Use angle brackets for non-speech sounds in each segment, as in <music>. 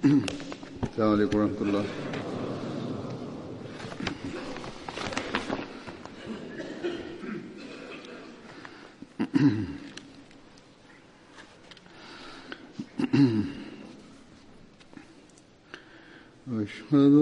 السلام عليكم ورحمة الله أشهد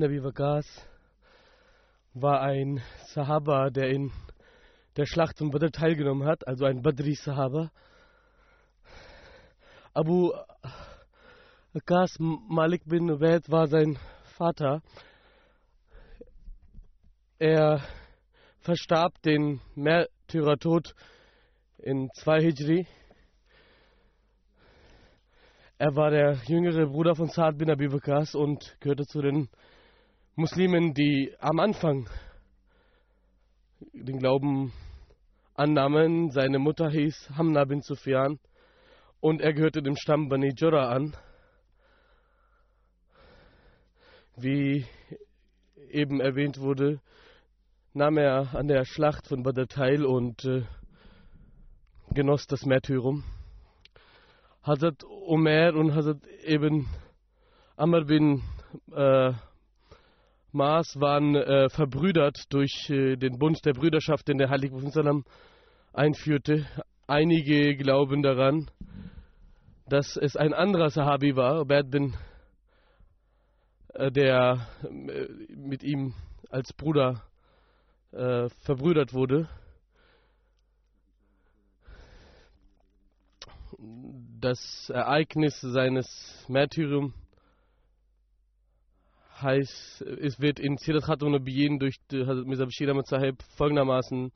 bin Abi Waqas war ein Sahaba, der in der Schlacht von Badr teilgenommen hat, also ein Badri-Sahaba. Abu Waqas Malik bin Ubaid war sein Vater. Er verstarb den Märtyrertod in 2 Hijri. Er war der jüngere Bruder von Saad bin Abi Waqas und gehörte zu den Muslimen, die am Anfang den Glauben annahmen. Seine Mutter hieß Hamna bin Sufyan und er gehörte dem Stamm Bani Jura an. Wie eben erwähnt wurde, nahm er an der Schlacht von Badr teil und äh, genoss das Märtyrum. Hazrat Umar und Hazrat Ibn Amr bin äh, Maas waren äh, verbrüdert durch äh, den Bund der Brüderschaft, den der Heilige Prophet einführte. Einige glauben daran, dass es ein anderer Sahabi war, Ubad bin, äh, der äh, mit ihm als Bruder äh, verbrüdert wurde. das Ereignis seines Märtyriums heißt, es wird in Sirat Khatum Nabiyin durch Hazrat Mirza Bashir Ahmad Sahib folgendermaßen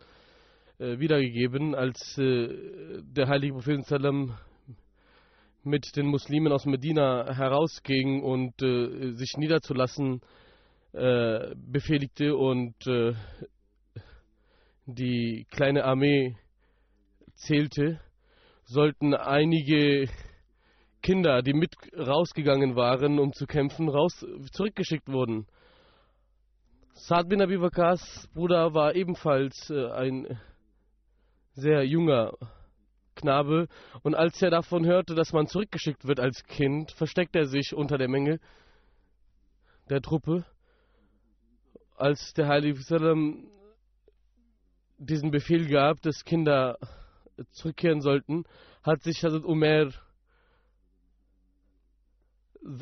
äh, wiedergegeben, als äh, der heilige Prophet Sallam mit den Muslimen aus Medina herausging und äh, sich niederzulassen äh, befehligte und äh, die kleine Armee zählte, sollten einige Kinder, die mit rausgegangen waren, um zu kämpfen, raus, zurückgeschickt wurden. Saad bin Abi Waqas Bruder war ebenfalls äh, ein sehr junger Knabe und als er davon hörte, dass man zurückgeschickt wird als Kind, versteckte er sich unter der Menge der Truppe. Als der Heilige Sallam diesen Befehl gab, dass Kinder zurückkehren sollten, hat sich Hazrat Umar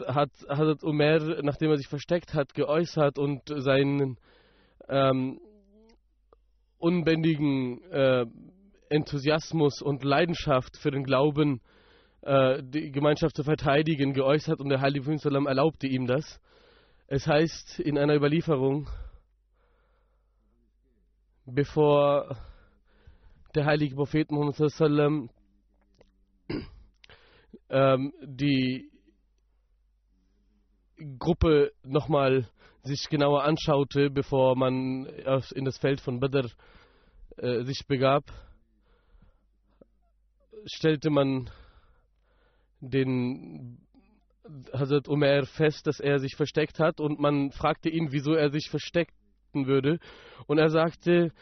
hat Hazrat Umar, nachdem er sich versteckt hat, geäußert und seinen ähm, unbändigen äh, Enthusiasmus und Leidenschaft für den Glauben, äh, die Gemeinschaft zu verteidigen, geäußert und der Heilige Prophet erlaubte ihm das. Es heißt in einer Überlieferung, bevor der heilige Prophet Muhammad ähm, die Gruppe nochmal sich genauer anschaute, bevor man in das Feld von Badr äh, sich begab, stellte man den Hazrat Umar fest, dass er sich versteckt hat und man fragte ihn, wieso er sich versteckten würde. Und er sagte,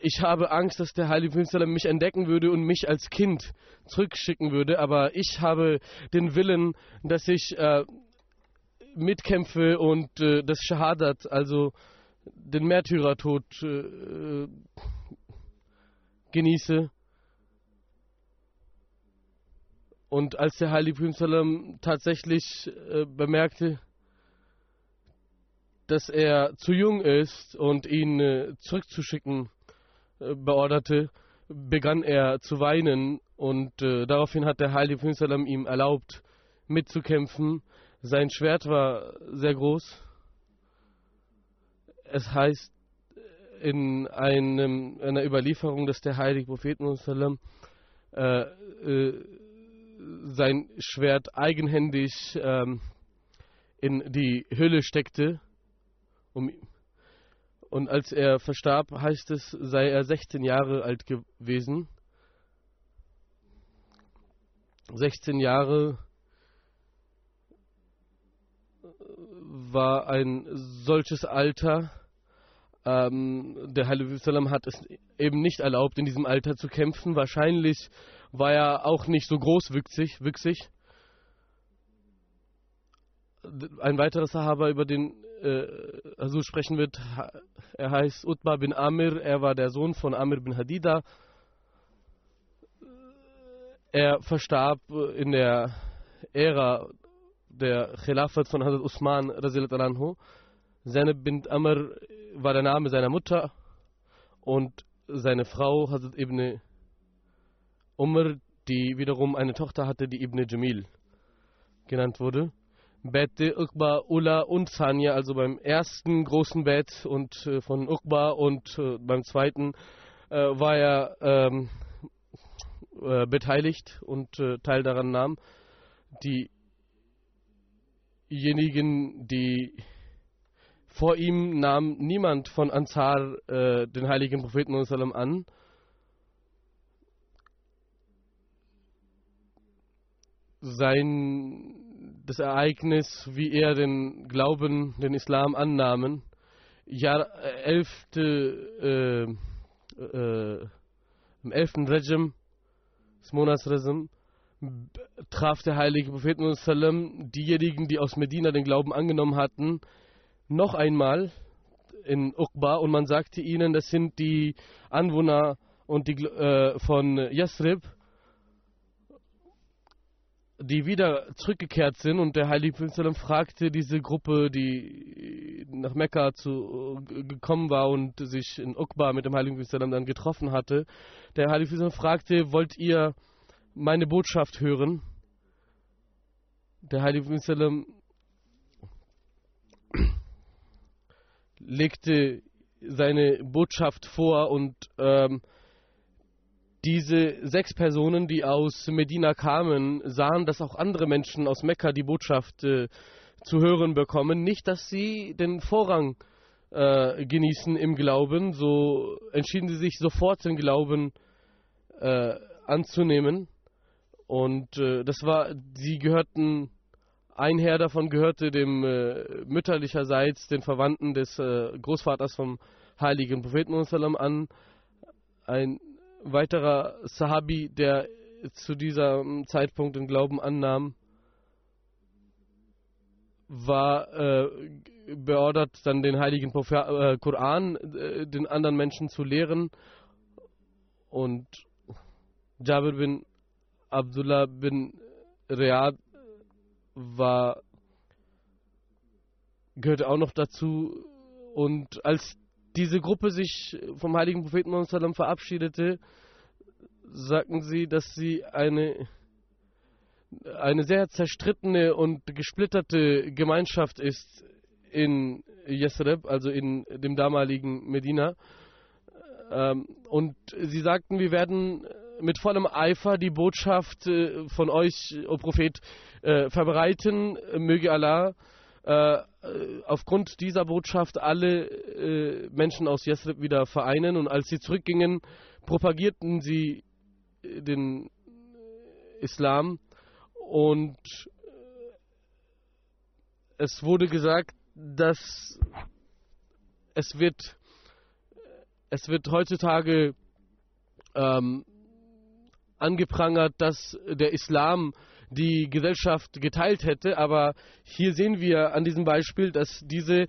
ich habe Angst, dass der Heilige Prophet mich entdecken würde und mich als Kind zurückschicken würde, aber ich habe den Willen, dass ich äh, mitkämpfe und äh, das Shahadat, also den Märtyrertod, äh, genieße. Und als der Heilige Prophet tatsächlich äh, bemerkte, dass er zu jung ist und ihn äh, zurückzuschicken äh, beorderte, begann er zu weinen und äh, daraufhin hat der Heilige Prophet ihm erlaubt, mitzukämpfen. Sein Schwert war sehr groß. Es heißt in einem, einer Überlieferung, dass der heilige Prophet äh, äh, sein Schwert eigenhändig ähm, in die Hülle steckte. Um, und als er verstarb, heißt es, sei er 16 Jahre alt gewesen. 16 Jahre war ein solches Alter. Ähm, der Heilige hat es eben nicht erlaubt, in diesem Alter zu kämpfen. Wahrscheinlich war er auch nicht so großwüchsig. Wüchsig. Ein weiterer Sahaba, über den äh, also sprechen wird, er heißt Utbah bin Amir. Er war der Sohn von Amir bin Hadida. Er verstarb in der Ära der Khilafat von Hazrat Usman anhu. Zainab bint Amr war der Name seiner Mutter und seine Frau Hazrat ibn Umr, die wiederum eine Tochter hatte, die Ibn Jamil genannt wurde. Bette, Uqba, Ula und Sanya, also beim ersten großen Bett und äh, von Uqba und äh, beim zweiten äh, war er ähm, äh, beteiligt und Teil daran nahm. Die diejenigen, die vor ihm nahm niemand von Ansar äh, den heiligen Propheten an. Sein das Ereignis, wie er den Glauben, den Islam annahmen, Jahr äh, elfte, äh, äh, im elften Rejim, des Monats Rejim, traf der heilige Prophet diejenigen, die aus Medina den Glauben angenommen hatten, noch einmal in Uqba. Und man sagte ihnen, das sind die Anwohner und die, äh, von Yasrib, die wieder zurückgekehrt sind. Und der Heilige Prophet fragte diese Gruppe, die nach Mekka zu, gekommen war und sich in Uqba mit dem Heiligen Prophet dann getroffen hatte, der Heilige Prophet fragte, wollt ihr meine Botschaft hören. Der Heilige Prophet legte seine Botschaft vor und ähm, diese sechs Personen, die aus Medina kamen, sahen, dass auch andere Menschen aus Mekka die Botschaft äh, zu hören bekommen. Nicht, dass sie den Vorrang äh, genießen im Glauben, so entschieden sie sich sofort den Glauben äh, anzunehmen. Und äh, das war, sie gehörten, ein Herr davon gehörte dem äh, mütterlicherseits den Verwandten des äh, Großvaters vom heiligen Propheten an. Ein weiterer Sahabi, der zu diesem Zeitpunkt den Glauben annahm, war äh, beordert, dann den heiligen Prophet, äh, Koran äh, den anderen Menschen zu lehren. Und Jabir bin Abdullah bin Riyad war gehörte auch noch dazu und als diese Gruppe sich vom heiligen Propheten Muhammad verabschiedete, sagten sie, dass sie eine eine sehr zerstrittene und gesplitterte Gemeinschaft ist in Yesreb, also in dem damaligen Medina. Ähm, und sie sagten, wir werden mit vollem Eifer die Botschaft äh, von euch, o Prophet, äh, verbreiten. Möge Allah äh, aufgrund dieser Botschaft alle Menschen aus Yesrib wieder vereinen. Und als sie zurückgingen, propagierten sie den Islam und es wurde gesagt, dass es wird, es wird heutzutage ähm, angeprangert, dass der Islam die Gesellschaft geteilt hätte, aber hier sehen wir an diesem Beispiel, dass diese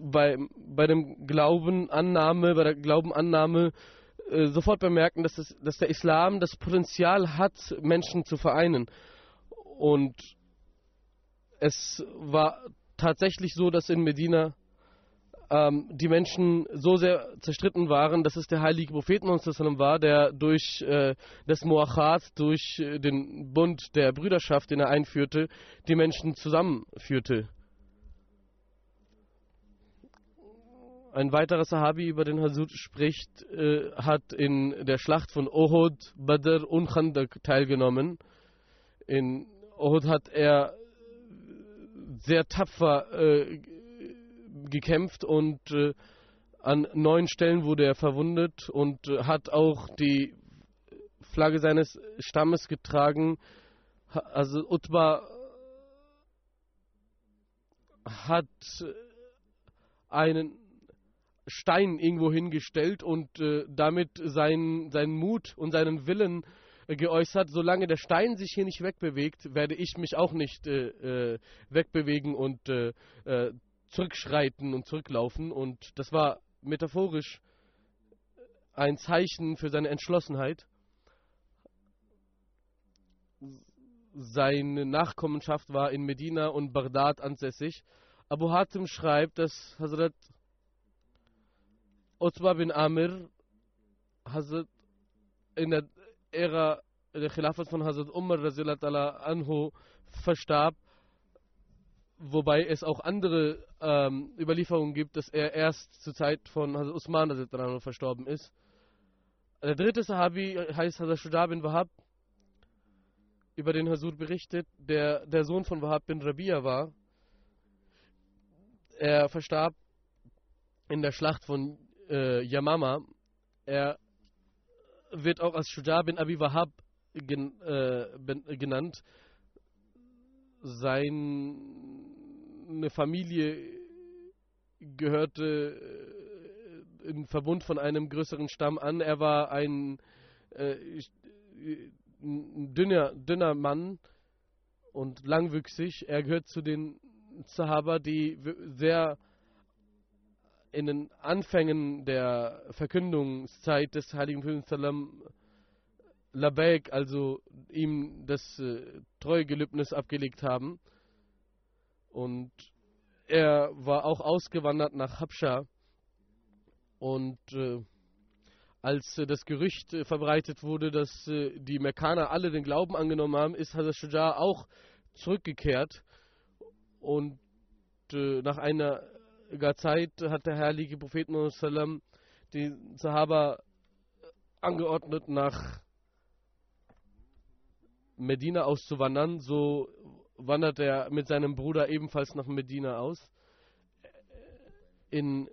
bei, bei dem Glaubenannahme, bei der Glaubenannahme äh, sofort bemerken, dass, es, dass der Islam das Potenzial hat, Menschen zu vereinen. Und es war tatsächlich so, dass in Medina ähm, die Menschen so sehr zerstritten waren, dass es der heilige Prophet war, der durch äh, das Moachat, durch äh, den Bund der Brüderschaft, den er einführte, die Menschen zusammenführte. Ein weiterer Sahabi, über den Hasud spricht, äh, hat in der Schlacht von Ohud, Badr und Khandak teilgenommen. In Ohud hat er sehr tapfer äh, gekämpft und äh, an neun Stellen wurde er verwundet und äh, hat auch die Flagge seines Stammes getragen. Also Utbah hat einen Stein irgendwo hingestellt und äh, damit seinen, seinen Mut und seinen Willen äh, geäußert, solange der Stein sich hier nicht wegbewegt, werde ich mich auch nicht äh, äh wegbewegen und äh, äh, zurückschreiten und zurücklaufen. Und das war metaphorisch ein Zeichen für seine Entschlossenheit. Seine Nachkommenschaft war in Medina und Bagdad ansässig. Abu Hatim schreibt, dass Hazrat Utbah bin Amir Hazrat in der Ära der Khilafat von Hazrat Umar anhu verstarb wobei es auch andere ähm, Überlieferungen gibt, dass er erst zur Zeit von Hazrat Usman verstorben ist. Der dritte Sahabi heißt Hazrat Shudab bin Wahab, über den Hazur berichtet, der der Sohn von Wahab bin Rabia war. Er verstarb in der Schlacht von äh, Yamama. Er wird auch als Shudab bin Abi Wahab gen, äh, genannt. Sein eine Familie gehörte äh, im Verbund von einem größeren Stamm an. Er war ein, äh, ein dünner, dünner Mann und langwüchsig. Er gehört zu den Sahaba, die sehr in den Anfängen der Verkündungszeit des Heiligen Propheten Labaik, also ihm das äh, Treugelübnis abgelegt haben. Und er war auch ausgewandert nach Habscha. Und äh, als äh, das Gerücht äh, verbreitet wurde, dass äh, die Mekkaner alle den Glauben angenommen haben, ist Hazrat Shuja auch zurückgekehrt. Und äh, nach einer Zeit hat der heilige Prophet Muhammad die Sahaba angeordnet, nach Medina auszuwandern. So wandert er mit seinem Bruder ebenfalls nach Medina aus. In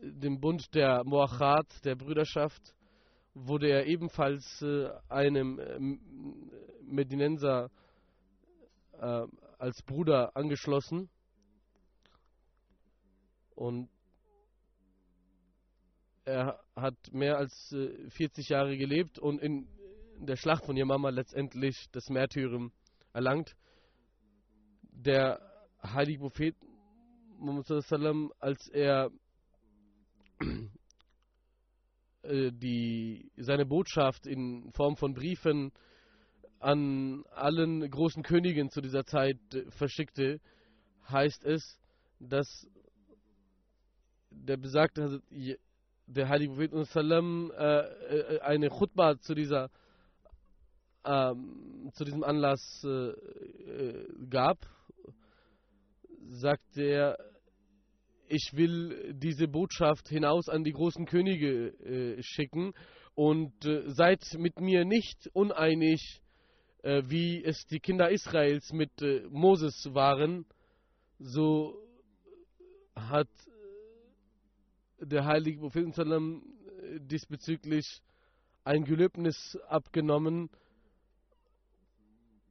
dem Bund der Moachat, der Brüderschaft, wurde er ebenfalls äh, einem äh, Medinenser äh, als Bruder angeschlossen. Und er hat mehr als äh, 40 Jahre gelebt und in der Schlacht von Yamama letztendlich das Märtyrium erlangt der heilige Prophet als er äh, die, seine Botschaft in Form von Briefen an allen großen Königen zu dieser Zeit äh, verschickte, heißt es, dass der besagte der heilige Prophet äh, eine Khutbah zu dieser ähm, zu diesem Anlass äh, gab sagt er, ich will diese Botschaft hinaus an die großen Könige äh, schicken und äh, seid mit mir nicht uneinig, äh, wie es die Kinder Israels mit äh, Moses waren, so hat der heilige Prophet sallam, diesbezüglich ein Gelöbnis abgenommen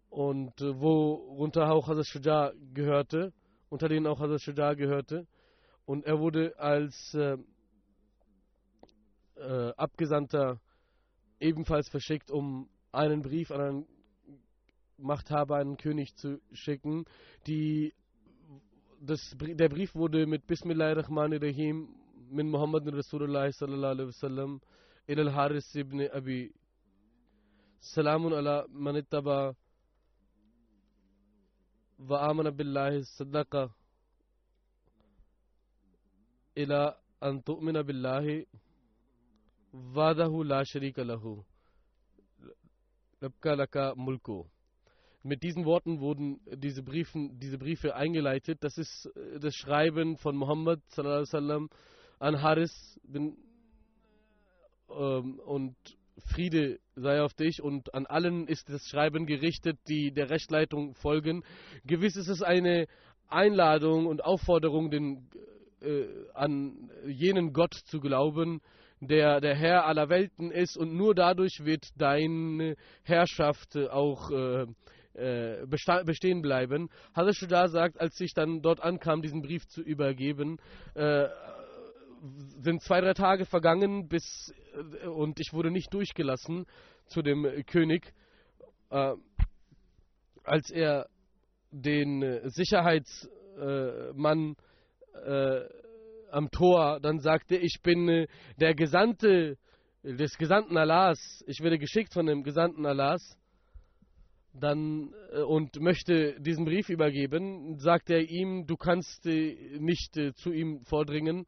und äh, worunter auch Hazrat Shuja gehörte, unter denen auch Hazrat Shuja gehörte. Und er wurde als äh, äh, Abgesandter ebenfalls verschickt, um einen Brief an einen Machthaber, einen König zu schicken. Die, das, der Brief wurde mit Bismillahirrahmanirrahim min Muhammad Rasulullah sallallahu alaihi wasallam ila al-Haris ibn Abi Salamun ala man amana billahi sadaqa ila an tu'mina billahi wadahu la sharika lahu labka laka mulku mit diesen Worten wurden diese, Briefen, diese Briefe eingeleitet. Das ist äh, das Schreiben von Muhammad an Haris bin, ähm, und Friede sei auf dich und an allen ist das Schreiben gerichtet, die der Rechtleitung folgen. Gewiss ist es eine Einladung und Aufforderung, den, äh, an jenen Gott zu glauben, der der Herr aller Welten ist und nur dadurch wird deine Herrschaft auch äh, äh, bestehen bleiben. Hazrat sagt, als ich dann dort ankam, diesen Brief zu übergeben, äh, sind zwei, drei Tage vergangen, bis und ich wurde nicht durchgelassen zu dem König, äh, als er den Sicherheitsmann äh, am Tor dann sagte, ich bin der Gesandte des Gesandten Allahs, ich werde geschickt von dem Gesandten Allahs. Dann äh, und möchte diesen Brief übergeben, sagt er ihm, du kannst äh, nicht äh, zu ihm vordringen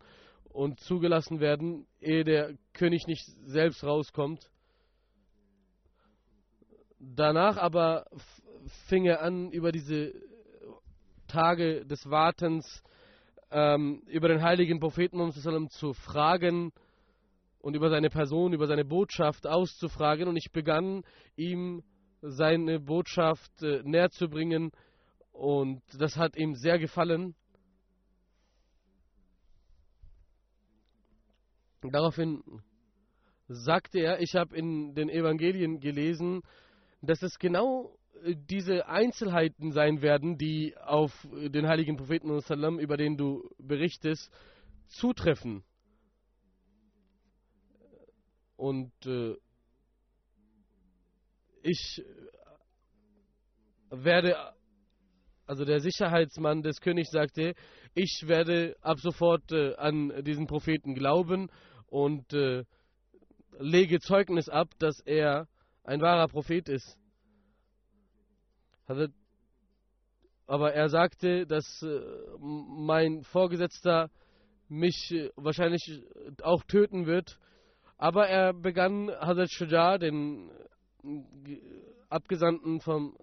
und zugelassen werden, ehe der König nicht selbst rauskommt. Danach aber fing er an, über diese Tage des Wartens ähm, über den heiligen Propheten zu fragen und über seine Person, über seine Botschaft auszufragen. Und ich begann ihm seine Botschaft äh, näher zu bringen und das hat ihm sehr gefallen. Daraufhin sagte er, ich habe in den Evangelien gelesen, dass es genau äh, diese Einzelheiten sein werden, die auf den heiligen Propheten über den du berichtest, zutreffen. Und äh, ich werde, also der Sicherheitsmann des Königs sagte, ich werde ab sofort äh, an diesen Propheten glauben und äh, lege Zeugnis ab, dass er ein wahrer Prophet ist. Aber er sagte, dass äh, mein Vorgesetzter mich äh, wahrscheinlich auch töten wird. Aber er begann Hazrat Shuja, den Abgesandten vom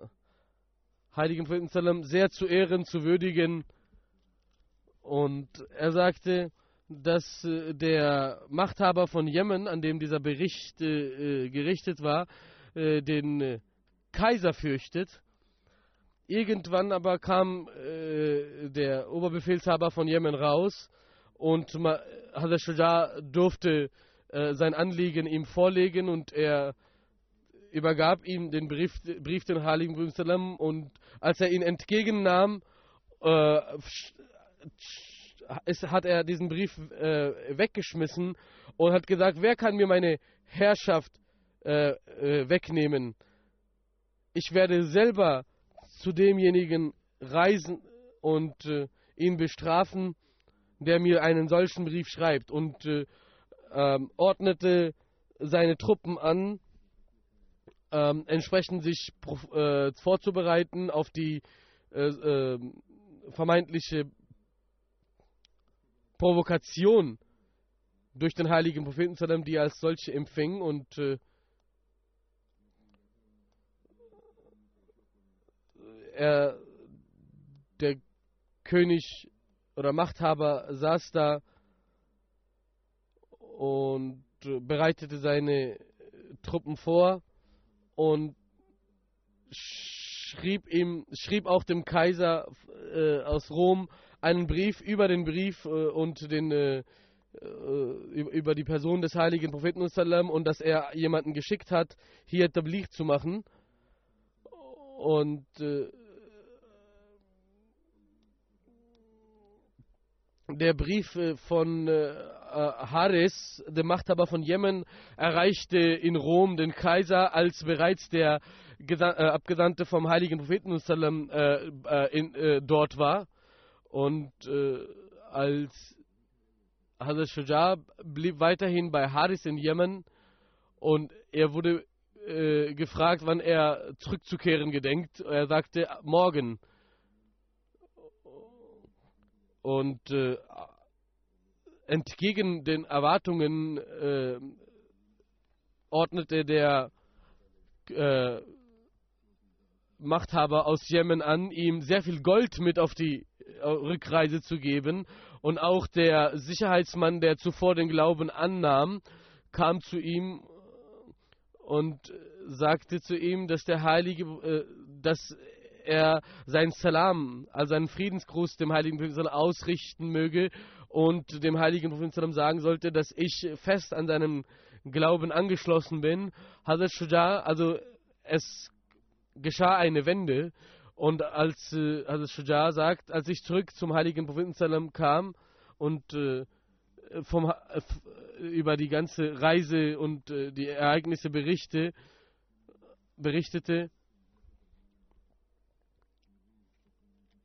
heiligen Propheten sehr zu ehren, zu würdigen. Und er sagte, dass äh, der Machthaber von Jemen, an dem dieser Bericht äh, gerichtet war, äh, den äh, Kaiser fürchtet. Irgendwann aber kam äh, der Oberbefehlshaber von Jemen raus und Hazrat Shuja durfte äh, sein Anliegen ihm vorlegen und er übergab ihm den Brief, Brief den Heiligen Brüssel und als er ihn entgegennahm, äh, ist, hat er diesen Brief äh, weggeschmissen und hat gesagt, wer kann mir meine Herrschaft äh, äh wegnehmen? Ich werde selber zu demjenigen reisen und äh, ihn bestrafen, der mir einen solchen Brief schreibt und äh, ähm, ordnete seine Truppen an ähm, entsprechend sich äh, vorzubereiten auf die äh, äh, vermeintliche Provokation durch den heiligen Propheten, die er als solche empfing und äh, er, der König oder Machthaber saß da und bereitete seine Truppen vor und schrieb ihm, schrieb auch dem Kaiser äh, aus Rom einen Brief über den Brief äh, und den äh, äh über die Person des heiligen Propheten und dass er jemanden geschickt hat, hier Tabligh zu machen. Und äh, der Brief äh, von äh, äh, Haris, dem Machthaber von Jemen, erreichte in Rom den Kaiser, als bereits der Gesa äh, Abgesandte vom heiligen Propheten äh, äh, in, dort war. Und als Hazrat Shuja blieb weiterhin bei Haris in Jemen und er wurde gefragt, wann er zurückzukehren gedenkt. Er sagte, morgen. Und äh, entgegen den Erwartungen äh, ordnete der äh, Machthaber aus Jemen an, ihm sehr viel Gold mit auf die äh, Rückreise zu geben. Und auch der Sicherheitsmann, der zuvor den Glauben annahm, kam zu ihm und sagte zu ihm, dass der Heilige, äh, dass er sein Salam, also seinen Friedensgruß dem heiligen Prophet ausrichten möge und dem heiligen Prophet sagen sollte, dass ich fest an seinem Glauben angeschlossen bin. Hazrat Shuja, also es geschah eine Wende und als äh, Hazrat Shuja sagt, als ich zurück zum heiligen Propheten kam und äh, vom, äh, über die ganze Reise und äh, die Ereignisse berichte, berichtete,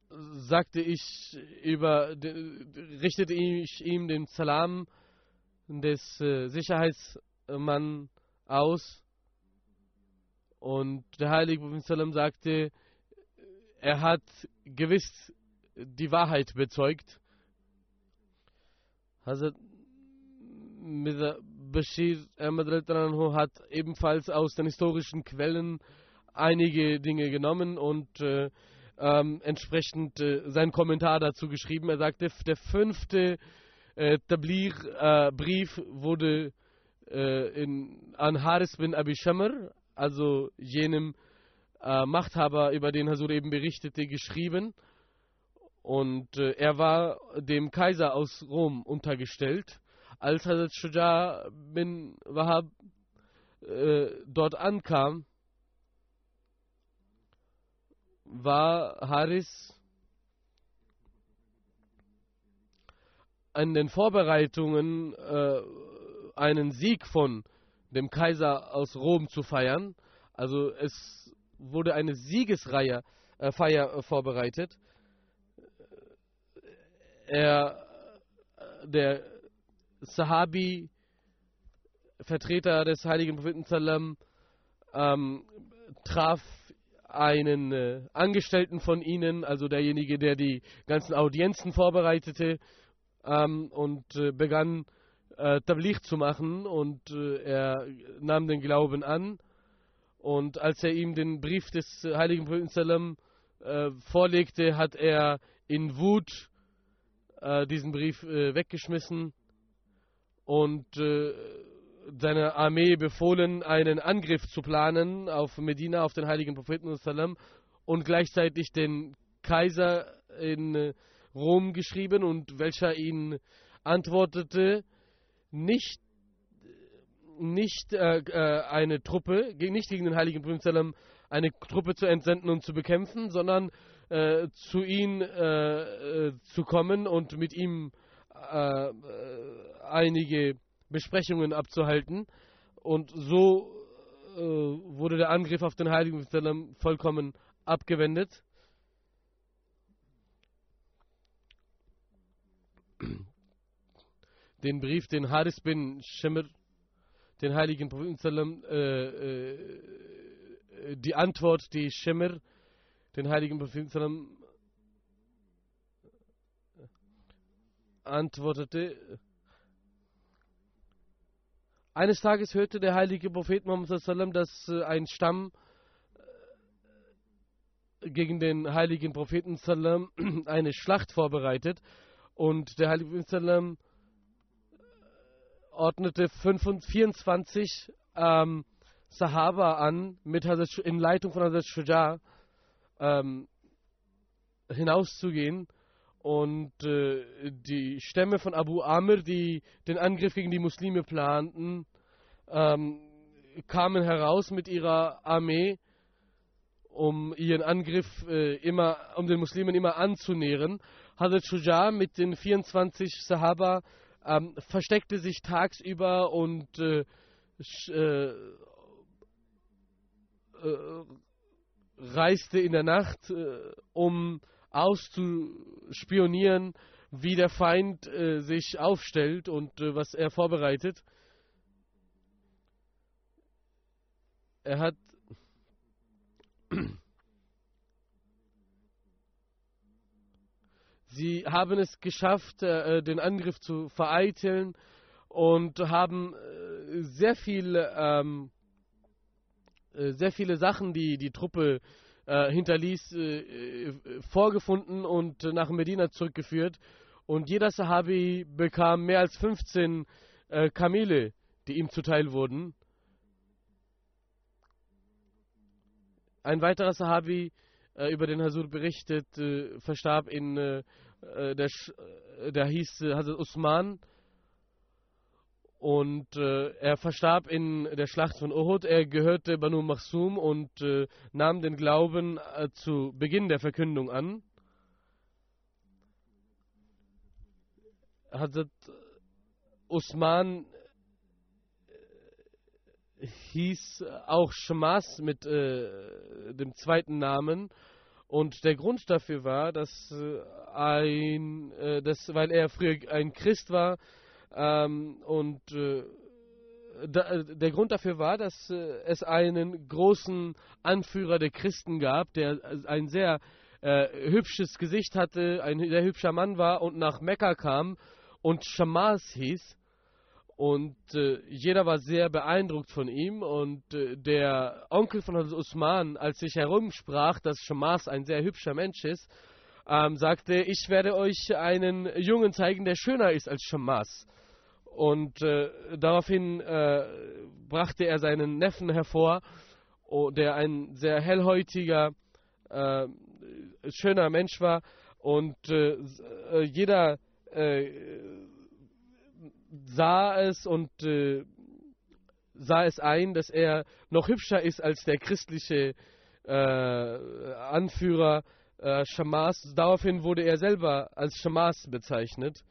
sagte ich über, richtete ich ihm den Salam des äh, Sicherheitsmann aus. Und der heilige Prophet Salam sagte, er hat gewiss die Wahrheit bezeugt. Hazrat Bashir Ahmad hat ebenfalls aus den historischen Quellen einige Dinge genommen und äh, ähm, entsprechend äh, seinen Kommentar dazu geschrieben. Er sagte, der fünfte äh, Tablir-Brief äh, wurde äh, in, an Haris bin Abi Shamr, also jenem äh, Machthaber, über den Hasur eben berichtete, geschrieben. Und äh, er war dem Kaiser aus Rom untergestellt. Als Hazrat Shuja bin Wahab äh, dort ankam, war Haris an den Vorbereitungen äh, einen Sieg von dem Kaiser aus Rom zu feiern. Also es wurde eine Siegesreihe äh, Feier äh, vorbereitet. Er, der Sahabi, Vertreter des heiligen Propheten Salam, ähm, traf einen äh, Angestellten von ihnen, also derjenige, der die ganzen Audienzen vorbereitete ähm, und äh, begann äh, Tablich zu machen und äh, er nahm den Glauben an und als er ihm den Brief des heiligen Propheten äh, vorlegte, hat er in Wut äh, diesen Brief äh, weggeschmissen und seiner Armee befohlen, einen Angriff zu planen auf Medina, auf den heiligen Propheten und gleichzeitig den Kaiser in äh, Rom geschrieben und welcher ihn antwortete, nicht, nicht äh, äh eine Truppe, nicht gegen den heiligen Propheten eine Truppe zu entsenden und zu bekämpfen, sondern äh, zu ihm äh, äh, zu kommen und mit ihm einige Besprechungen abzuhalten. Und so äh, wurde der Angriff auf den Heiligen Sallam vollkommen abgewendet. Den Brief, den Haris bin Shemr, den Heiligen Propheten Sallam, äh, äh, die Antwort, die Shemr, den Heiligen Propheten antwortete, eines Tages hörte der heilige Prophet Muhammad dass äh, ein Stamm äh, gegen den heiligen Propheten <clears throat> eine Schlacht vorbereitet. Und der heilige Prophet ordnete 24 ähm, Sahaba an, mit Hazrat, in Leitung von Hazrat Shuja ähm, hinauszugehen und äh, die Stämme von Abu Amr, die den Angriff gegen die Muslime planten, ähm, kamen heraus mit ihrer Armee um ihren Angriff äh, immer, um den Muslimen immer anzunähern. Hazrat Shuja mit den 24 Sahaba ähm, versteckte sich tagsüber und äh, äh, äh, reiste in der Nacht, äh, um auszuspionieren, wie der Feind äh, sich aufstellt und was er vorbereitet. Er hat Sie haben es geschafft, äh, den Angriff zu vereiteln und haben äh, sehr viel ähm, äh, sehr viele Sachen, die die Truppe äh, hinterließ, äh, vorgefunden und nach Medina zurückgeführt. Und jeder Sahabi bekam mehr als 15 äh, Kamele, die ihm zuteil wurden. Ein weiterer Sahabi, äh, über den Hasur berichtet, äh, verstarb in, der, der hieß Hazrat Usman und äh, er verstarb in der Schlacht von Uhud. Er gehörte Banu Makhsum und äh, nahm den Glauben äh, zu Beginn der Verkündung an. Hazrat Usman äh, hieß auch Shamas mit äh, dem zweiten Namen. Und der Grund dafür war, dass äh, ein, dass, weil er früher ein Christ war, ähm, und äh, da, der Grund dafür war, dass äh, es einen großen Anführer der Christen gab, der ein sehr äh, hübsches Gesicht hatte, ein sehr hübscher Mann war und nach Mekka kam und Shamas hieß. Und äh, jeder war sehr beeindruckt von ihm. Und äh, der Onkel von Usman, als sich herumsprach, dass Shamas ein sehr hübscher Mensch ist, ähm, sagte, ich werde euch einen Jungen zeigen, der schöner ist als Shamas. Und äh, daraufhin äh, brachte er seinen Neffen hervor, der ein sehr hellhäutiger, äh, schöner Mensch war. Und äh, jeder sah es und sah es ein, dass er noch hübscher ist als der christliche Anführer Shamas. Daraufhin wurde er selber als Shamas bezeichnet.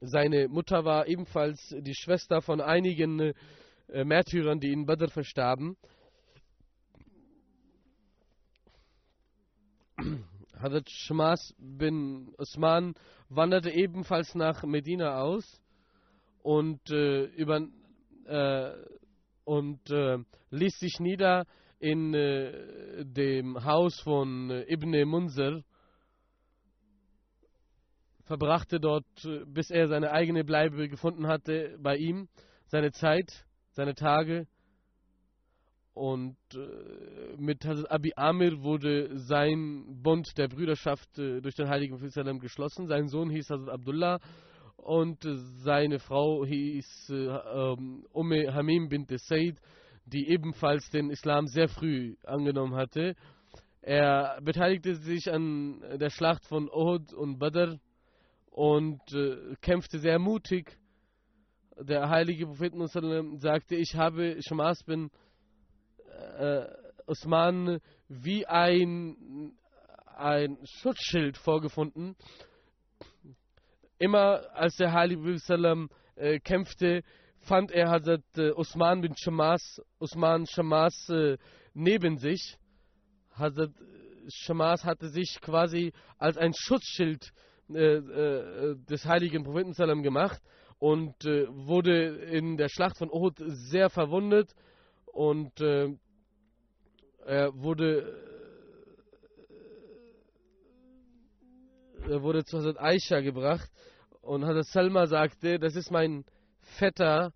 Seine Mutter war ebenfalls die Schwester von einigen äh, Märtyrern, die in Badr verstarben. Hadrat Shmas bin Osman wanderte ebenfalls nach Medina aus und, äh, über, äh, und äh, ließ sich nieder in äh, dem Haus von äh, Ibn Munzir verbrachte dort, äh, bis er seine eigene Bleibe gefunden hatte, bei ihm, seine Zeit, seine Tage. Und äh, mit Hazrat Abi Amir wurde sein Bund der Brüderschaft äh, durch den heiligen Prophet geschlossen. Sein Sohn hieß Hazrat Abdullah und äh, seine Frau hieß äh, ähm, Umme Hamim bint Said, die ebenfalls den Islam sehr früh angenommen hatte. Er beteiligte sich an der Schlacht von Uhud und Badr und äh, kämpfte sehr mutig. Der heilige Prophet sagte, ich habe Shamas bin äh, Osman wie ein, ein Schutzschild vorgefunden. Immer als der heilige Prophet äh, kämpfte, fand er Hazrat äh, Osman bin Shamas, Osman Shamas äh, neben sich. Hazrat Shamas hatte sich quasi als ein Schutzschild äh, äh, des heiligen Propheten Salam gemacht und äh, wurde in der Schlacht von Uhud sehr verwundet und äh, er wurde er wurde zu Hazrat Aisha gebracht. Und Hazrat Salma sagte, das ist mein Vetter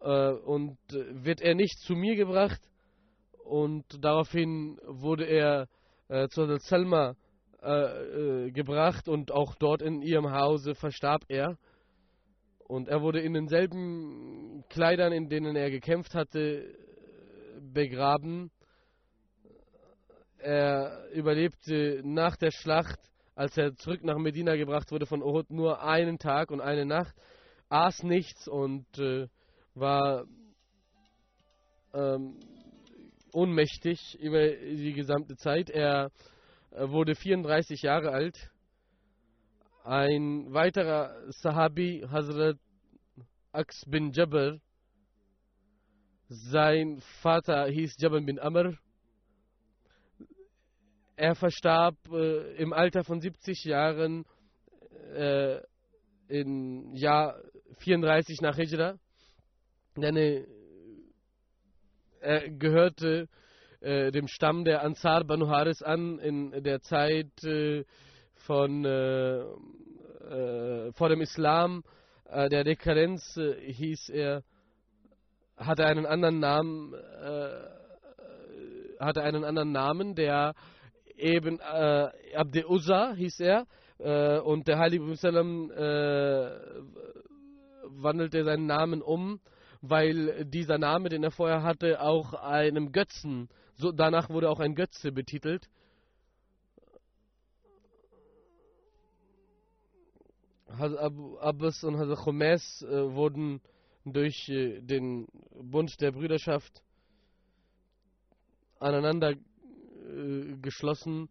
äh, und wird er nicht zu mir gebracht. Und daraufhin wurde er äh, zu Hazrat Salma äh, äh, gebracht. Und auch dort in ihrem Hause verstarb er. Und er wurde in denselben Kleidern, in denen er gekämpft hatte, begraben. Er überlebte nach der Schlacht, als er zurück nach Medina gebracht wurde von Uhud, nur einen Tag und eine Nacht, aß nichts und äh, war ähm, ohnmächtig über die gesamte Zeit. Er äh, wurde 34 Jahre alt. Ein weiterer Sahabi, Hazrat Aks bin Jabr, sein Vater hieß Jabal bin Amr. Er verstarb äh, im Alter von 70 Jahren äh, im Jahr 34 nach Hijra. Denn äh, er gehörte äh, dem Stamm der Ansar Banu Haris an in der Zeit äh, von äh, äh vor dem Islam, äh, der Dekadenz äh, hieß er, hatte einen anderen Namen, hatte einen anderen Namen, der eben äh, Abde Uzza hieß er und der Heilige Musallam wandelte seinen Namen um weil dieser Name, den er vorher hatte, auch einem Götzen, so, danach wurde auch ein Götze betitelt. Abu Abbas und Hazrat Khomes äh, wurden durch äh, den Bund der Brüderschaft aneinander äh, geschlossen.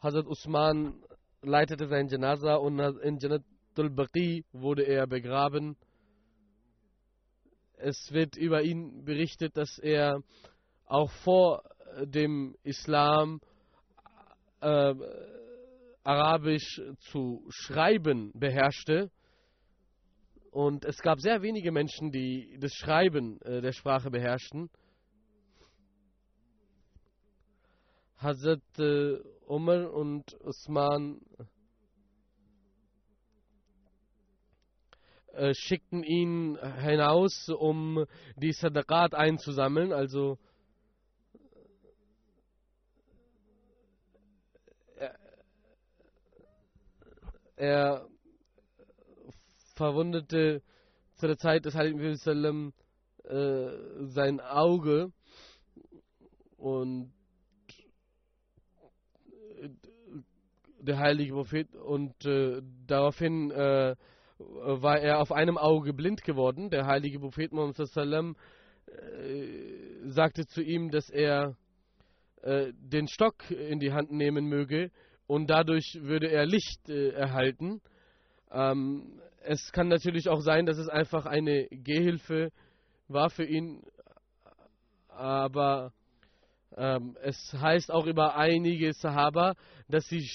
Hazrat Usman leitete sein Janaza und in Janatul Baqi wurde er begraben. Es wird über ihn berichtet, dass er auch vor dem Islam äh, Arabisch zu schreiben beherrschte. Und es gab sehr wenige Menschen, die das Schreiben äh, der Sprache beherrschten. Hazrat äh, Umar und Usman Äh, schickten ihn hinaus, um die Sadaqat einzusammeln, also er verwundete zu der Zeit des Heiligen Sallam äh, sein Auge und der heilige Prophet und äh, daraufhin äh, war er auf einem Auge blind geworden. Der heilige Prophet Muhammad äh, sagte zu ihm, dass er äh, den Stock in die Hand nehmen möge und dadurch würde er Licht äh, erhalten. Ähm, es kann natürlich auch sein, dass es einfach eine Gehhilfe war für ihn, aber ähm, es heißt auch über einige Sahaba, dass sie,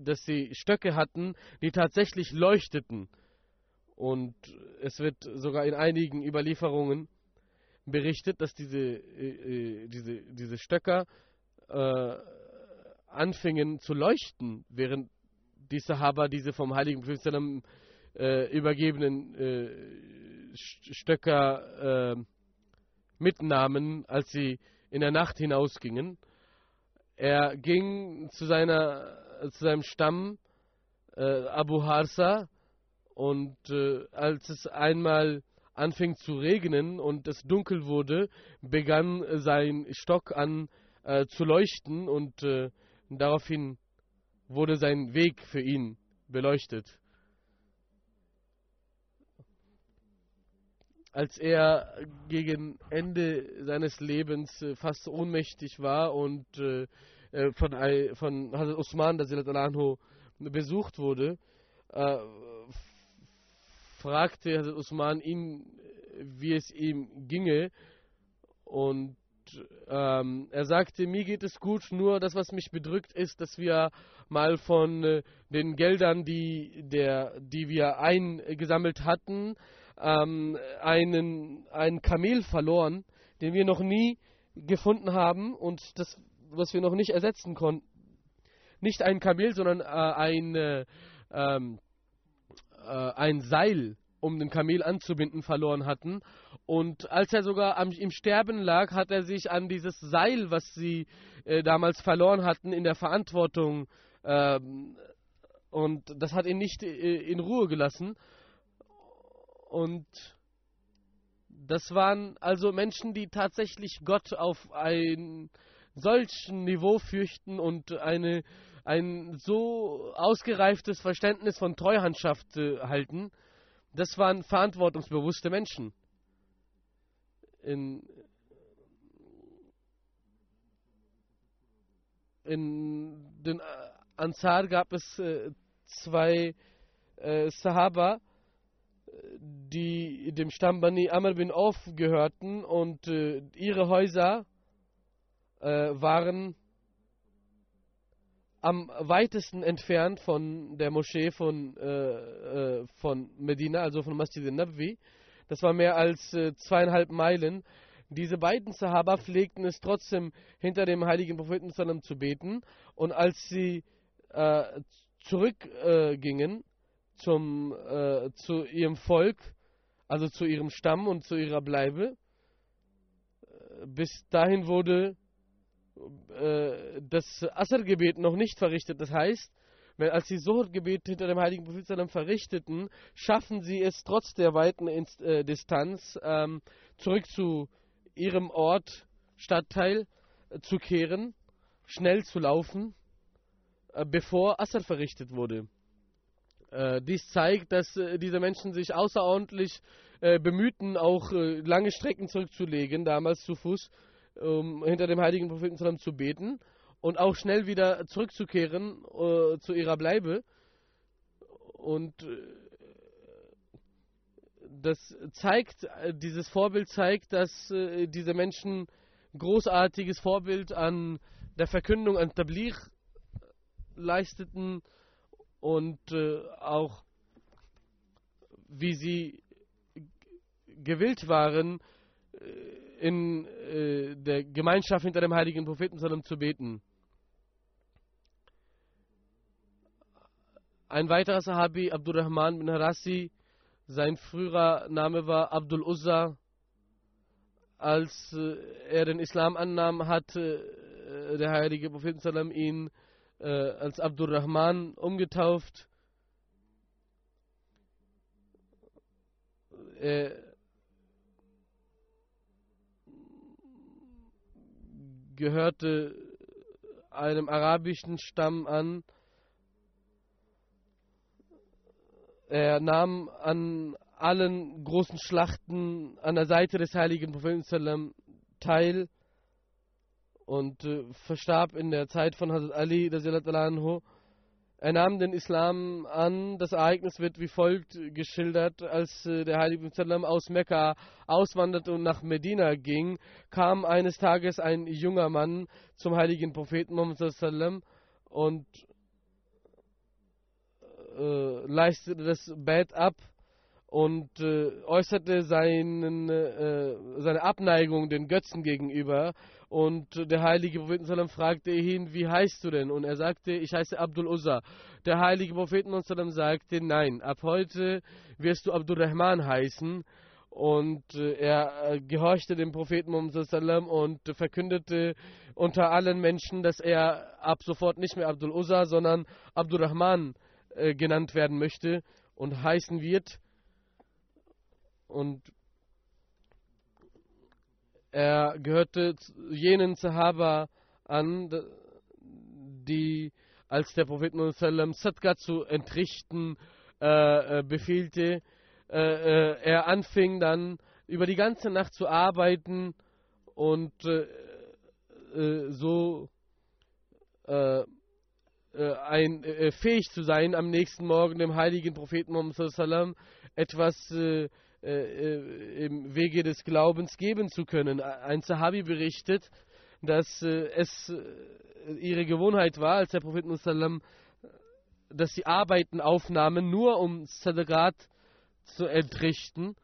dass sie Stöcke hatten, die tatsächlich leuchteten. Und es wird sogar in einigen Überlieferungen berichtet, dass diese, äh, äh diese, diese Stöcker äh, anfingen zu leuchten, während die Sahaba diese vom Heiligen Prophet äh, übergebenen äh, Stöcker äh, mitnahmen, als sie in der Nacht hinausgingen. Er ging zu, seiner, zu seinem Stamm äh, Abu Harsa und äh, als es einmal anfing zu regnen und es dunkel wurde, begann sein Stock an äh, zu leuchten und daraufhin wurde sein Weg für ihn beleuchtet. als er gegen Ende seines Lebens äh, fast ohnmächtig war und äh, äh von, von Hazrat Usman, Anhu, besucht wurde, fragte Hazrat Usman ihn, wie es ihm ginge. Und ähm, er sagte, mir geht es gut, nur das, was mich bedrückt, ist, dass wir mal von äh, den Geldern, die, der, die wir eingesammelt hatten, ähm, einen, einen Kamel verloren, den wir noch nie gefunden haben und das, was wir noch nicht ersetzen konnten. Nicht ein Kamel, sondern äh, ein, äh, ähm, äh, ein Seil, um den Kamel anzubinden, verloren hatten. Und als er sogar am, im Sterben lag, hat er sich an dieses Seil, was sie äh, damals verloren hatten, in der Verantwortung ähm, und das hat ihn nicht äh, in Ruhe gelassen. Und das waren also Menschen, die tatsächlich Gott auf ein solchen Niveau fürchten und eine, ein so ausgereiftes Verständnis von Treuhandschaft äh, halten. Das waren verantwortungsbewusste Menschen. In, in den Ansar gab es äh, zwei äh, Sahaba, äh, die dem Stamm Bani Amr bin Auf gehörten und äh, ihre Häuser äh, waren am weitesten entfernt von der Moschee von, äh, äh, von Medina, also von Masjid al-Nabwi. Das war mehr als äh, zweieinhalb Meilen. Diese beiden Sahaba pflegten es trotzdem, hinter dem heiligen Propheten Sallam zu beten. Und als sie äh, zurückgingen zum, äh, zu ihrem Volk, also zu ihrem Stamm und zu ihrer Bleibe, bis dahin wurde äh, das Asr-Gebet noch nicht verrichtet. Das heißt, wenn, als sie Sohr-Gebet hinter dem heiligen Prophet verrichteten, schaffen sie es trotz der weiten äh, Distanz ähm, zurück zu ihrem Ort, Stadtteil äh, zu kehren, schnell zu laufen, bevor Asr verrichtet wurde. Dies zeigt, dass diese Menschen sich außerordentlich bemühten, auch lange Strecken zurückzulegen, damals zu Fuß, um hinter dem heiligen Propheten zu beten und auch schnell wieder zurückzukehren äh, zu ihrer Bleibe. Und äh, das zeigt, äh, dieses Vorbild zeigt, dass äh, diese Menschen großartiges Vorbild an der Verkündung an Tabligh leisteten und äh, auch wie sie gewillt waren, äh, in äh, der Gemeinschaft hinter dem heiligen Propheten zu beten. Ein weiterer Sahabi, Abdurrahman bin Harassi, sein früherer Name war Abdul Uzza. Als äh, er den Islam annahm, hat äh, der heilige Prophet ihn äh, als Abdurrahman umgetauft. Er gehörte einem arabischen Stamm an. Er nahm an allen großen Schlachten an der Seite des heiligen Propheten teil und äh, verstarb in der Zeit von Hazrat Ali. Anhu. Er nahm den Islam an. Das Ereignis wird wie folgt geschildert. Als äh, der Heilige Sallam aus Mekka auswanderte und nach Medina ging, kam eines Tages ein junger Mann zum heiligen Propheten Muhammad und äh, leistete das Bett ab und äh, äußerte seinen, äh, seine Abneigung den Götzen gegenüber. Und der heilige Prophet fragte ihn, wie heißt du denn? Und er sagte, ich heiße Abdul Uzza. Der heilige Prophet sagte, nein, ab heute wirst du Abdul Rahman heißen. Und äh, er gehorchte dem Propheten und verkündete unter allen Menschen, dass er ab sofort nicht mehr Abdul Uzza, sondern Abdul Rahman genannt werden möchte und heißen wird. Und er gehörte jenen Sahaba an, die als der Prophet Sadqa zu entrichten äh, äh, befehlte, äh, äh, er anfing dann über die ganze Nacht zu arbeiten und äh, äh, so ein, fähig zu sein, am nächsten Morgen dem heiligen Propheten Muhammad etwas äh, äh, im Wege des Glaubens geben zu können. Ein Sahabi berichtet, dass äh, es äh, ihre Gewohnheit war, als der Prophet Musallam, dass sie Arbeiten aufnahmen, nur um Sadaqat zu entrichten.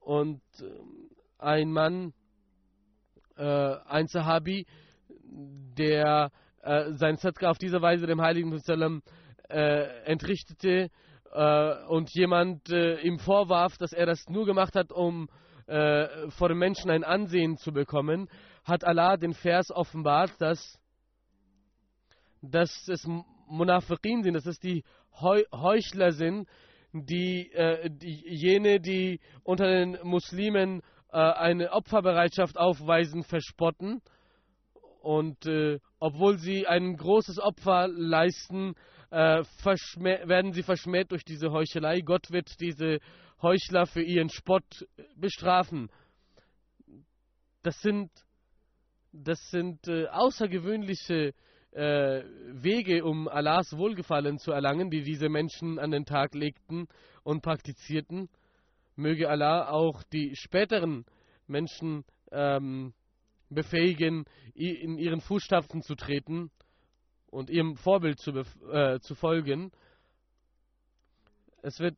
Und äh, ein Mann, äh, ein Sahabi, der sein Sadqa auf diese Weise dem Heiligen Musallam entrichtete, äh, und jemand äh, ihm vorwarf, dass er das nur gemacht hat, um äh, vor den Menschen ein Ansehen zu bekommen, hat Allah den Vers offenbart, dass, dass es Munafiqin sind, dass es die Heuchler sind, die, äh, die jene, die unter den Muslimen äh, eine Opferbereitschaft aufweisen, verspotten. Und äh, obwohl sie ein großes Opfer leisten, äh, werden sie verschmäht durch diese Heuchelei. Gott wird diese Heuchler für ihren Spott bestrafen. Das sind, das sind äh, außergewöhnliche äh, Wege, um Allahs Wohlgefallen zu erlangen, die diese Menschen an den Tag legten und praktizierten. Möge Allah auch die späteren Menschen ähm, befähigen, in ihren Fußstapfen zu treten und ihrem Vorbild zu, äh, zu folgen. Es wird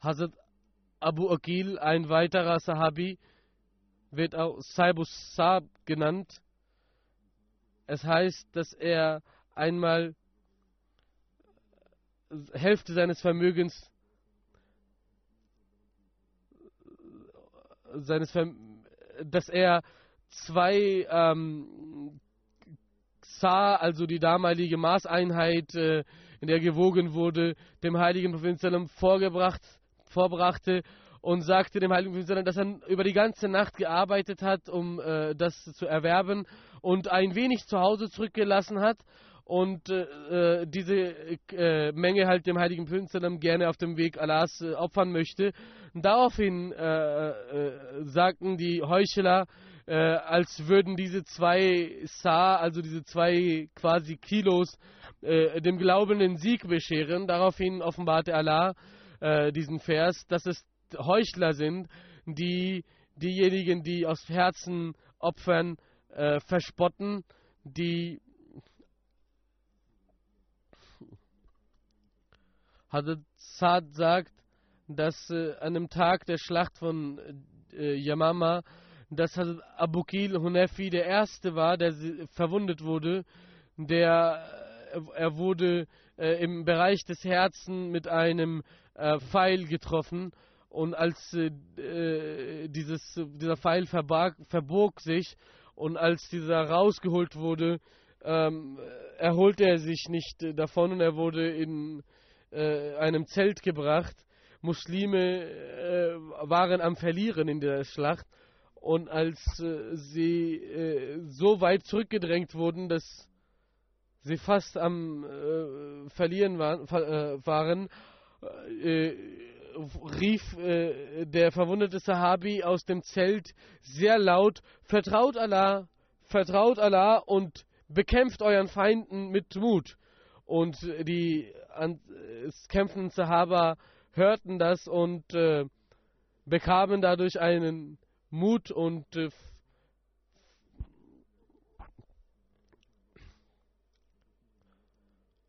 Hazrat Abu Akil, ein weiterer Sahabi, wird auch Saibus Saab genannt. Es heißt, dass er einmal Hälfte seines Vermögens seines Verm dass er zwei ähm, Sa, also die damalige Maßeinheit, äh, in der gewogen wurde, dem heiligen Propheten vorgebracht, vorbrachte und sagte dem heiligen Propheten, dass er über die ganze Nacht gearbeitet hat, um äh, das zu erwerben und ein wenig zu Hause zurückgelassen hat und äh, äh, diese äh, Menge halt dem heiligen Propheten gerne auf dem Weg Allahs äh, opfern möchte. Und daraufhin äh, sagten die Heuchler, als würden diese zwei Sa, also diese zwei quasi Kilos, dem Glauben den Sieg bescheren. Daraufhin offenbarte Allah diesen Vers, dass es Heuchler sind, die diejenigen, die aus Herzen opfern, verspotten, die Hazrat Saad sagt, dass äh, an dem Tag der Schlacht von äh, Yamama, dass Abukil Hunefi der Erste war, der verwundet wurde. Der, äh, er wurde äh, im Bereich des Herzens mit einem äh, Pfeil getroffen und als äh, dieses, dieser Pfeil verbarg, verbog sich und als dieser rausgeholt wurde, ähm, erholte er sich nicht davon und er wurde in äh, einem Zelt gebracht. Muslime äh, waren am Verlieren in der Schlacht. Und als äh, sie äh, so weit zurückgedrängt wurden, dass sie fast am äh, Verlieren waren, äh, waren rief der verwundete Sahabi aus dem Zelt sehr laut, vertraut Allah, vertraut Allah und bekämpft euren Feinden mit Mut. Und die an, äh, kämpfenden Sahaba hörten das und äh, bekamen dadurch einen Mut und äh,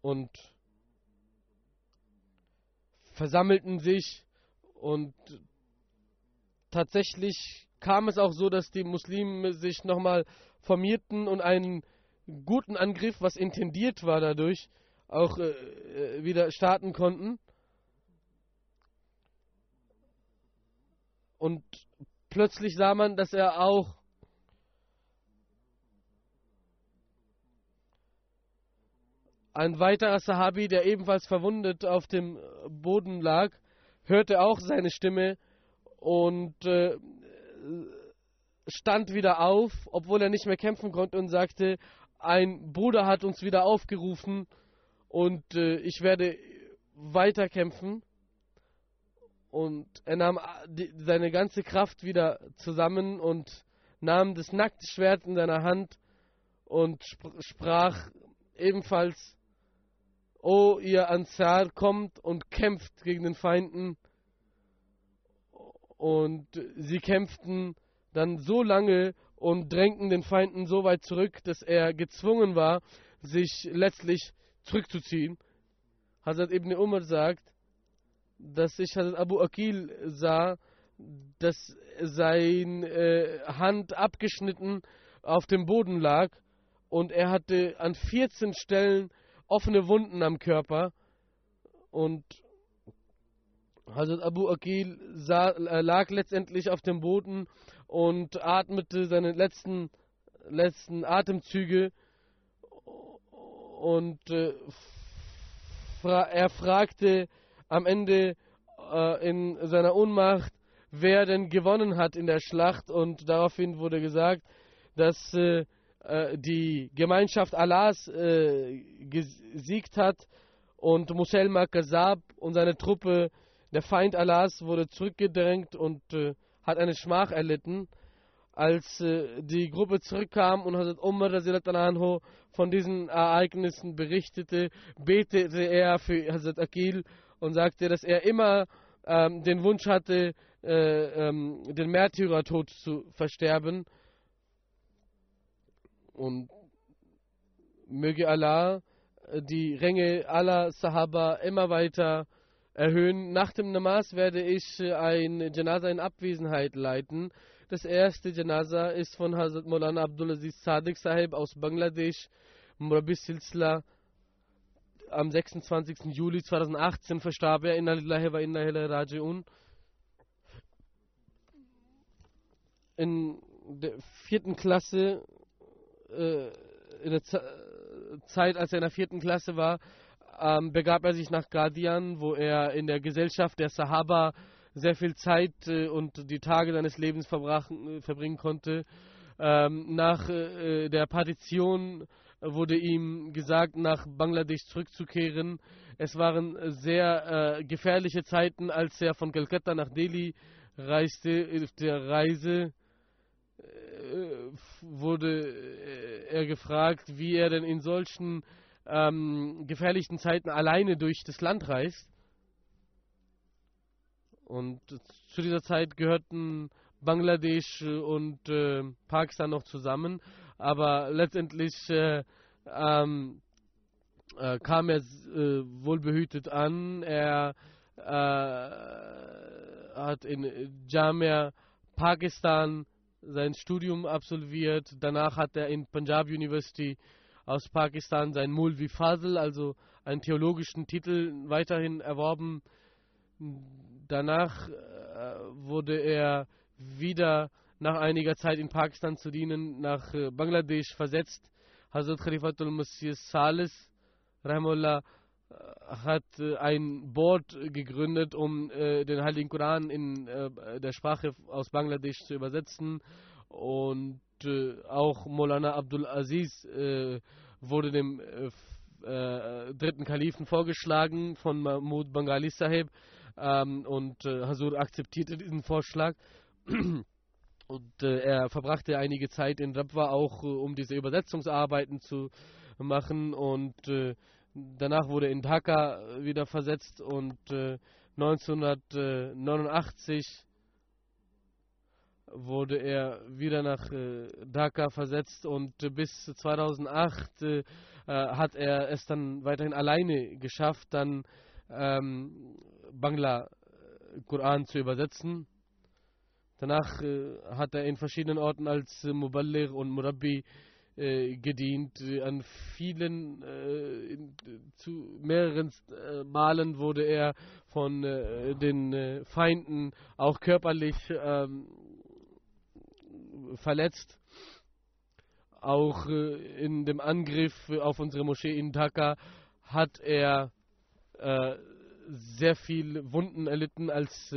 und versammelten sich und tatsächlich kam es auch so, dass die Muslime sich nochmal formierten und einen guten Angriff, was intendiert war dadurch, auch äh, äh, wieder starten konnten. Und plötzlich sah man, dass er auch ein weiterer Sahabi, der ebenfalls verwundet auf dem Boden lag, hörte auch seine Stimme und äh, stand wieder auf, obwohl er nicht mehr kämpfen konnte und sagte, ein Bruder hat uns wieder aufgerufen und äh, ich werde weiterkämpfen. Und er nahm die, seine ganze Kraft wieder zusammen und nahm das nackte Schwert in seiner Hand und sp sprach ebenfalls, O ihr Ansar, kommt und kämpft gegen den Feinden. Und sie kämpften dann so lange und drängten den Feinden so weit zurück, dass er gezwungen war, sich letztlich zurückzuziehen. Hazrat Ibn Umar sagt, dass sich Hazrat Abu Akil sah, dass seine äh, Hand abgeschnitten auf dem Boden lag und er hatte an 14 Stellen offene Wunden am Körper und Hazrat Abu Akil sah, äh, lag letztendlich auf dem Boden und atmete seine letzten, letzten Atemzüge und äh, fra er fragte am Ende äh, in seiner Ohnmacht, wer denn gewonnen hat in der Schlacht und daraufhin wurde gesagt, dass äh, äh die Gemeinschaft Allahs äh, gesiegt hat und Muselma Kazab und seine Truppe, der Feind Allahs, wurde zurückgedrängt und äh, hat eine Schmach erlitten. als äh, die Gruppe zurückkam und Hazrat Umar anhu von diesen Ereignissen berichtete, betete er für Hazrat Akil und sagte, dass er immer ähm, den Wunsch hatte, äh, ähm, den Märtyrertod zu versterben. Und möge Allah äh, die Ränge aller Sahaba immer weiter erhöhen. Nach dem Namas werde ich äh, ein Janaza in Abwesenheit leiten. Das erste Janaza ist von Hazrat Maulana Abdulaziz Sadiq Sahib aus Bangladesch, Murabi Silsla. Am 26. Juli 2018 verstarb er. Inna lillahi wa inna ilaihi raji'un. In der vierten Klasse, äh, in der Z Zeit, als er in der vierten Klasse war, ähm, begab er sich nach Guardian, wo er in der Gesellschaft der Sahaba sehr viel Zeit äh, und die Tage seines Lebens äh, verbringen konnte. Ähm, nach äh, der Partition wurde ihm gesagt, nach Bangladesch zurückzukehren. Es waren sehr äh, gefährliche Zeiten, als er von Calcutta nach Delhi reiste. Auf der Reise äh, wurde äh, er gefragt, wie er denn in solchen ähm, gefährlichen Zeiten alleine durch das Land reist. Und zu dieser Zeit gehörten Bangladesch und äh, Pakistan noch zusammen, aber letztendlich äh, ähm, äh, kam er äh, wohlbehütet an. Er äh, hat in Jamia Pakistan sein Studium absolviert. Danach hat er in Punjab University aus Pakistan sein Mulvi Fazl, also einen theologischen Titel, weiterhin erworben. Danach äh, wurde er wieder nach einiger Zeit in Pakistan zu dienen, nach äh, Bangladesch versetzt. Hazrat Khalifatul Masih Salis Rahmullah äh, hat äh, ein Board gegründet, um den Heiligen Koran in der Sprache aus Bangladesch zu übersetzen. Und auch Molana Abdul Aziz wurde dem dritten Kalifen vorgeschlagen von Mahmud Bangali Sahib ähm, und Hasur akzeptierte diesen Vorschlag. Und äh, er verbrachte einige Zeit in Rabwa auch, äh, um diese Übersetzungsarbeiten zu machen. Und äh, danach wurde in Dhaka wieder versetzt. Und 1989 äh, wurde er wieder nach äh, Dhaka versetzt. Und bis 2008 hat er es dann weiterhin alleine geschafft, dann ähm, Bangla äh, Koran zu übersetzen. Danach äh, hat er in verschiedenen Orten als äh, Muballigh und Murabbi äh, gedient. An vielen, zu mehreren Malen wurde er von den Feinden auch körperlich ähm, verletzt. Auch in dem Angriff auf unsere Moschee in Dhaka hat er sehr viel Wunden erlitten, als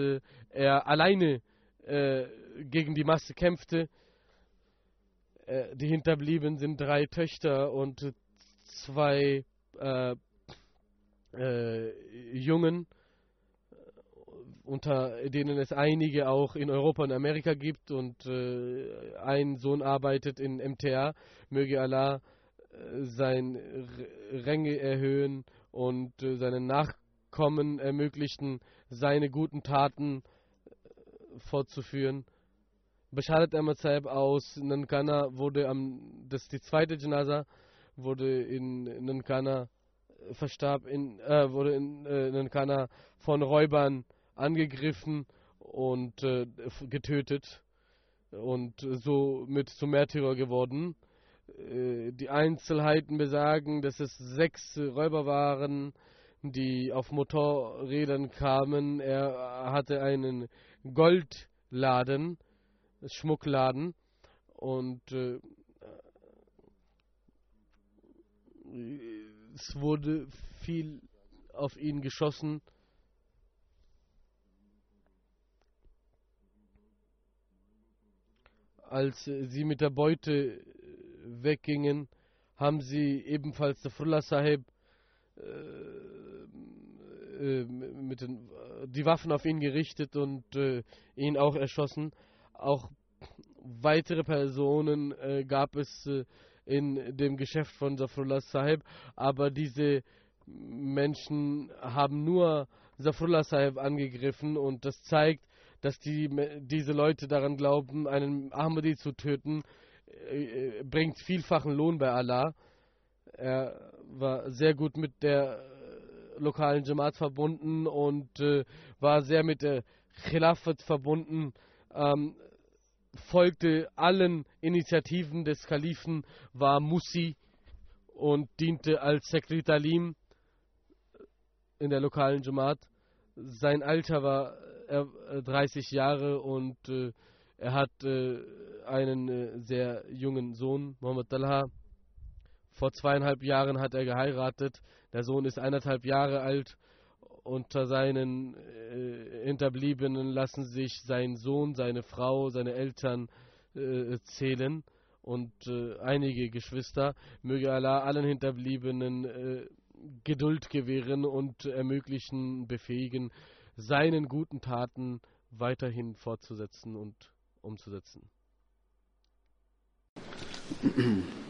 er alleine äh, gegen die Masse kämpfte. Äh, die Hinterblieben sind drei Töchter und zwei äh, äh, Jungen, unter denen es einige auch in Europa und Amerika gibt. Und ein Sohn arbeitet in MTA. Möge Allah seine Ränge erhöhen und seinen Nachkommen ermöglichten, seine guten Taten fortzuführen. Beschadet Ahmad Saib aus Nankana wurde am, das die zweite Janaza, wurde in Nankana äh, verstarb in, äh, wurde in äh, Nankana von Räubern angegriffen und äh, getötet und so mit zum Märtyrer geworden. Äh, die Einzelheiten besagen, dass es sechs Räuber waren, die auf Motorrädern kamen. Er hatte einen Goldladen, Schmuckladen und äh, es wurde viel auf ihn geschossen. Als sie mit der Beute weggingen, haben sie ebenfalls der Frullah Sahib äh, äh, mit den, die Waffen auf ihn gerichtet und äh, ihn auch erschossen. Auch weitere Personen äh, gab es äh, in dem Geschäft von Zafrullah Sahib, aber diese Menschen haben nur Zafrullah Sahib angegriffen und das zeigt, dass die, diese Leute daran glauben, einen Ahmadi zu töten, äh, bringt vielfachen Lohn bei Allah. Er war sehr gut mit der lokalen Jamaat verbunden und äh, war sehr mit der Khilafat verbunden. Ähm, folgte allen Initiativen des Kalifen, war Musi und diente als Sekretalim in der lokalen Jamaat. Sein Alter war äh, 30 Jahre und äh, er hat äh, einen äh, sehr jungen Sohn, Muhammad Talha. Vor zweieinhalb Jahren hat er geheiratet. Der Sohn ist eineinhalb Jahre alt. Unter seinen äh, Hinterbliebenen lassen sich sein Sohn, seine Frau, seine Eltern äh, zählen und äh, einige Geschwister. Möge Allah allen Hinterbliebenen äh, Geduld gewähren und ermöglichen, befähigen, seinen guten Taten weiterhin fortzusetzen und umzusetzen. <clears throat>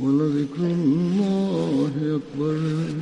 ولذكر الله أكبر.